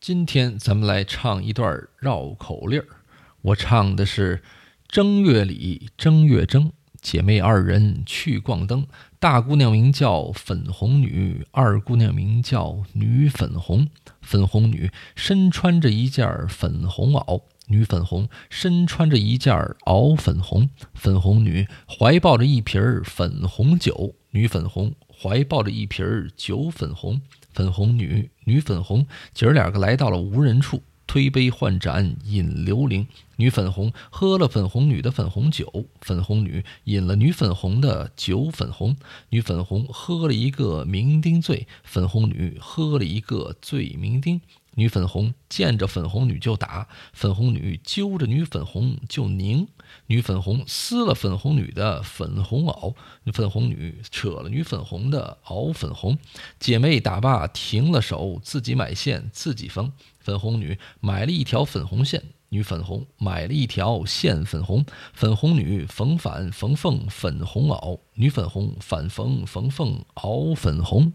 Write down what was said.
今天咱们来唱一段绕口令儿，我唱的是正月里正月正，姐妹二人去逛灯。大姑娘名叫粉红女，二姑娘名叫女粉红。粉红女身穿着一件粉红袄，女粉红身穿着一件袄粉红。粉红女怀抱着一瓶粉红酒，女粉红怀抱着一瓶儿酒粉红。粉红女，女粉红，姐儿两个来到了无人处，推杯换盏饮流灵。女粉红喝了粉红女的粉红酒，粉红女饮了女粉红的酒粉红。女粉红喝了一个酩酊醉，粉红女喝了一个醉酩酊。女粉红见着粉红女就打，粉红女揪着女粉红就拧。女粉红撕了粉红女的粉红袄，粉红女扯了女粉红的袄粉红。姐妹打罢停了手，自己买线自己缝。粉红女买了一条粉红线，女粉红买了一条线粉红。粉红女缝反缝缝粉红袄，女粉红反缝缝缝袄粉红。